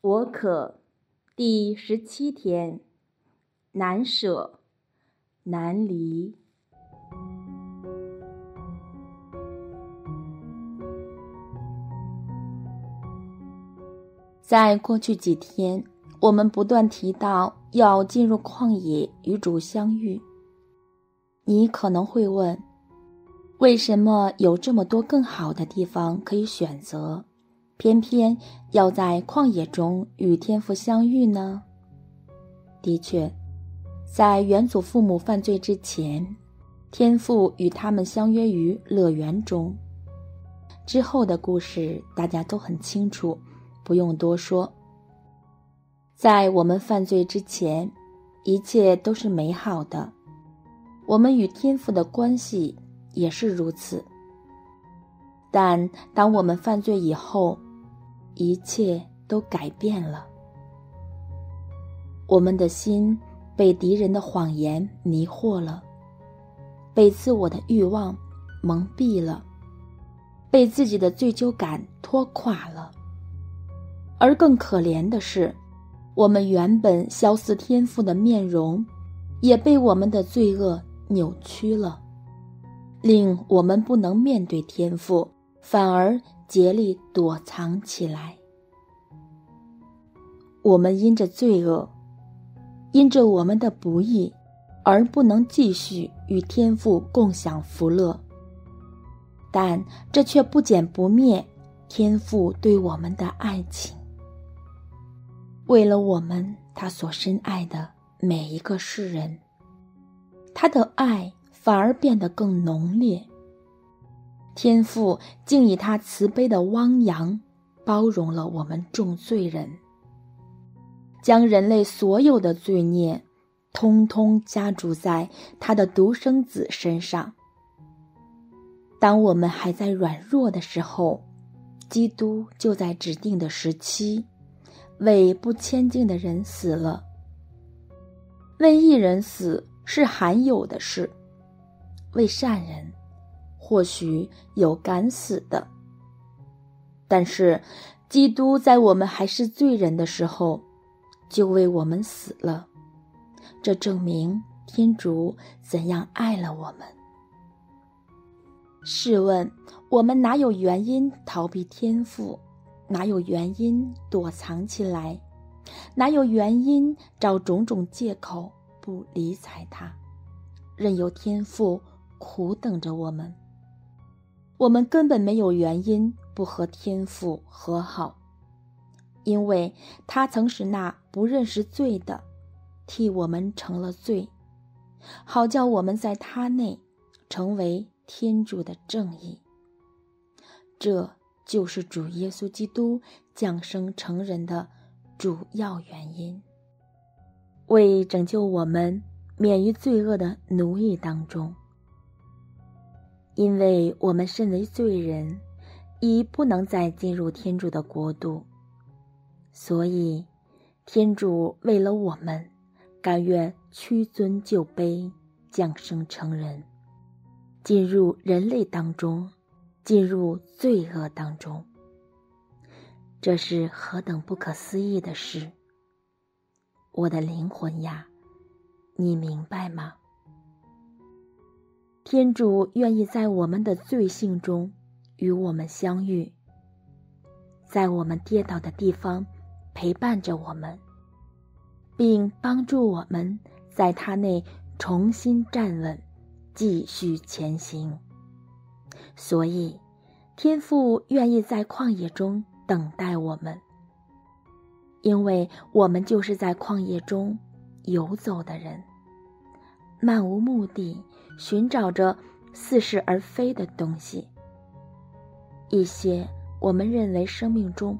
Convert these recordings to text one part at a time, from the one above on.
我可第十七天，难舍难离。在过去几天，我们不断提到要进入旷野与主相遇。你可能会问，为什么有这么多更好的地方可以选择？偏偏要在旷野中与天父相遇呢？的确，在元祖父母犯罪之前，天父与他们相约于乐园中。之后的故事大家都很清楚，不用多说。在我们犯罪之前，一切都是美好的，我们与天父的关系也是如此。但当我们犯罪以后，一切都改变了，我们的心被敌人的谎言迷惑了，被自我的欲望蒙蔽了，被自己的罪疚感拖垮了。而更可怜的是，我们原本肖似天赋的面容，也被我们的罪恶扭曲了，令我们不能面对天赋，反而。竭力躲藏起来。我们因着罪恶，因着我们的不义，而不能继续与天父共享福乐。但这却不减不灭天父对我们的爱情。为了我们，他所深爱的每一个世人，他的爱反而变得更浓烈。天父竟以他慈悲的汪洋，包容了我们众罪人，将人类所有的罪孽，通通加注在他的独生子身上。当我们还在软弱的时候，基督就在指定的时期，为不谦敬的人死了。为一人死是罕有的事，为善人。或许有敢死的，但是，基督在我们还是罪人的时候，就为我们死了。这证明天主怎样爱了我们。试问，我们哪有原因逃避天赋？哪有原因躲藏起来？哪有原因找种种借口不理睬他，任由天赋苦等着我们？我们根本没有原因不和天父和好，因为他曾使那不认识罪的替我们成了罪，好叫我们在他内成为天主的正义。这就是主耶稣基督降生成人的主要原因，为拯救我们免于罪恶的奴役当中。因为我们身为罪人，已不能再进入天主的国度，所以天主为了我们，甘愿屈尊就卑，降生成人，进入人类当中，进入罪恶当中。这是何等不可思议的事！我的灵魂呀，你明白吗？天主愿意在我们的罪性中与我们相遇，在我们跌倒的地方陪伴着我们，并帮助我们在他内重新站稳，继续前行。所以，天父愿意在旷野中等待我们，因为我们就是在旷野中游走的人，漫无目的。寻找着似是而非的东西，一些我们认为生命中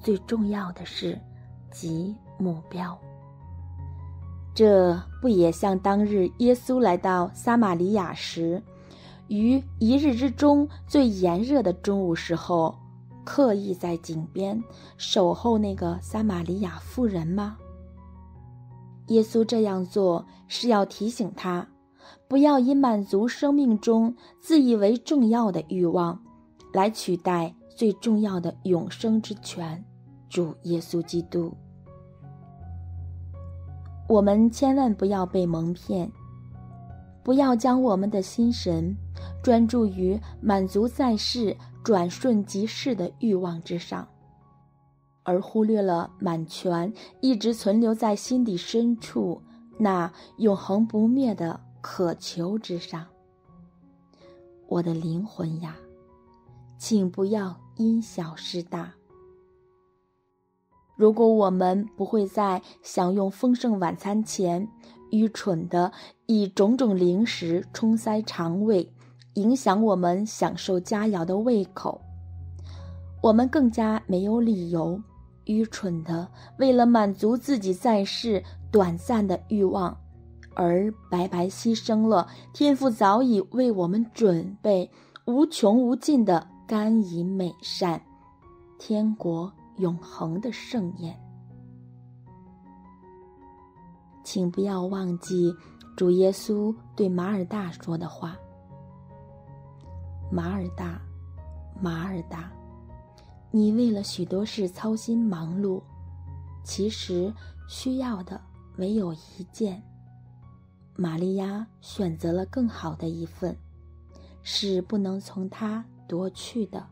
最重要的事及目标。这不也像当日耶稣来到撒玛利亚时，于一日之中最炎热的中午时候，刻意在井边守候那个撒玛利亚妇人吗？耶稣这样做是要提醒他。不要以满足生命中自以为重要的欲望，来取代最重要的永生之权。主耶稣基督。我们千万不要被蒙骗，不要将我们的心神专注于满足在世、转瞬即逝的欲望之上，而忽略了满全一直存留在心底深处那永恒不灭的渴求之上。我的灵魂呀，请不要因小失大。如果我们不会在享用丰盛晚餐前，愚蠢的以种种零食充塞肠胃，影响我们享受佳肴的胃口，我们更加没有理由，愚蠢的为了满足自己在世短暂的欲望，而白白牺牲了天父早已为我们准备无穷无尽的甘饴美善，天国。永恒的盛宴，请不要忘记主耶稣对马尔大说的话：“马尔大，马尔大，你为了许多事操心忙碌，其实需要的唯有一件。玛利亚选择了更好的一份，是不能从他夺去的。”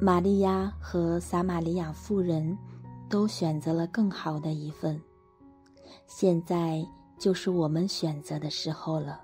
玛利亚和撒玛利亚妇人，都选择了更好的一份。现在就是我们选择的时候了。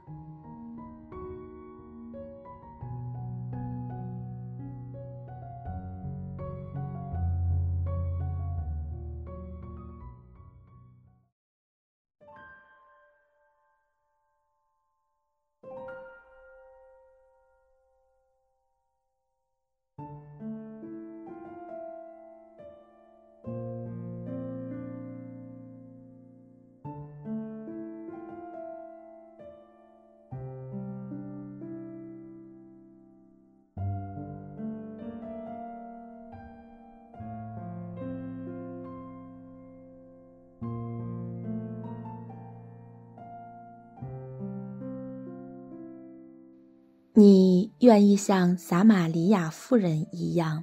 你愿意像撒玛利亚妇人一样，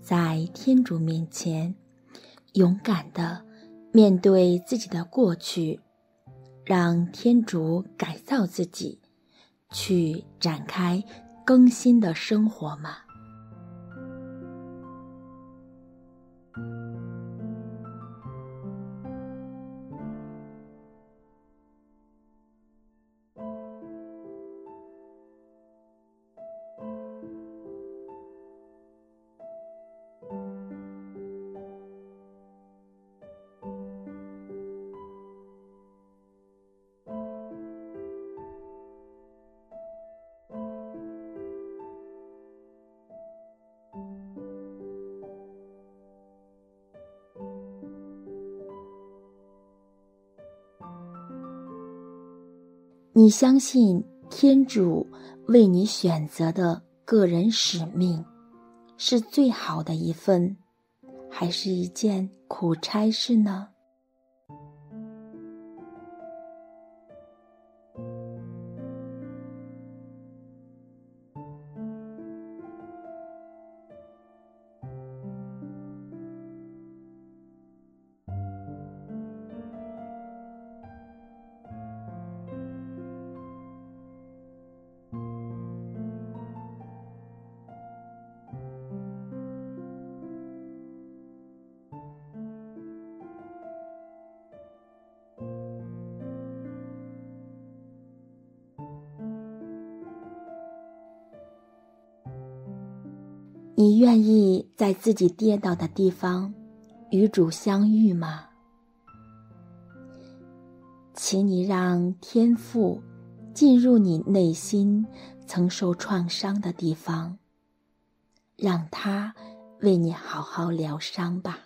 在天主面前勇敢的面对自己的过去，让天主改造自己，去展开更新的生活吗？你相信天主为你选择的个人使命，是最好的一份，还是一件苦差事呢？你愿意在自己跌倒的地方与主相遇吗？请你让天赋进入你内心曾受创伤的地方，让它为你好好疗伤吧。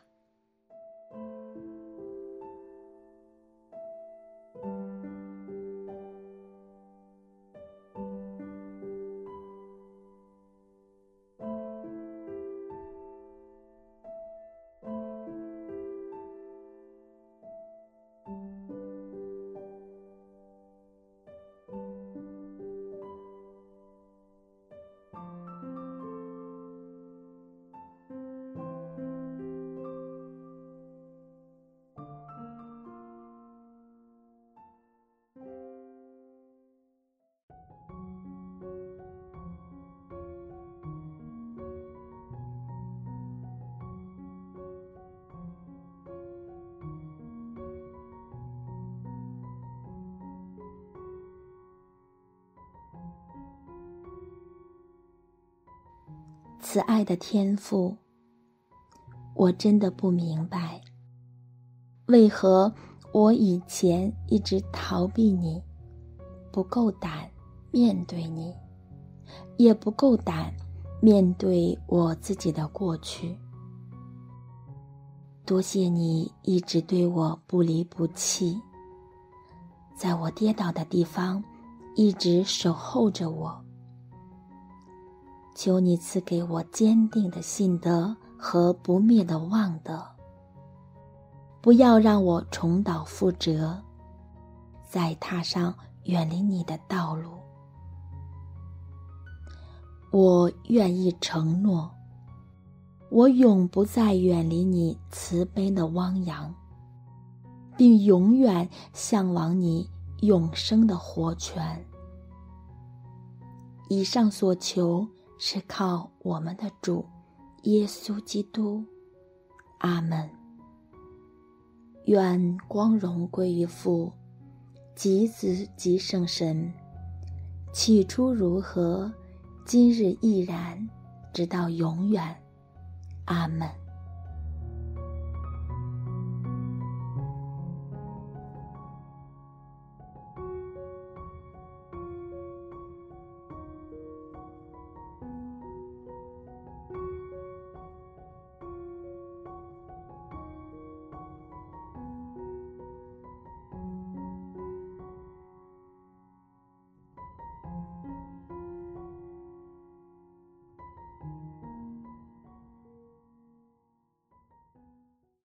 慈爱的天父，我真的不明白，为何我以前一直逃避你，不够胆面对你，也不够胆面对我自己的过去。多谢你一直对我不离不弃，在我跌倒的地方，一直守候着我。求你赐给我坚定的信德和不灭的望德，不要让我重蹈覆辙，再踏上远离你的道路。我愿意承诺。我永不再远离你慈悲的汪洋，并永远向往你永生的活泉。以上所求是靠我们的主耶稣基督。阿门。愿光荣归于父、及子、及圣神。起初如何，今日亦然，直到永远。阿门。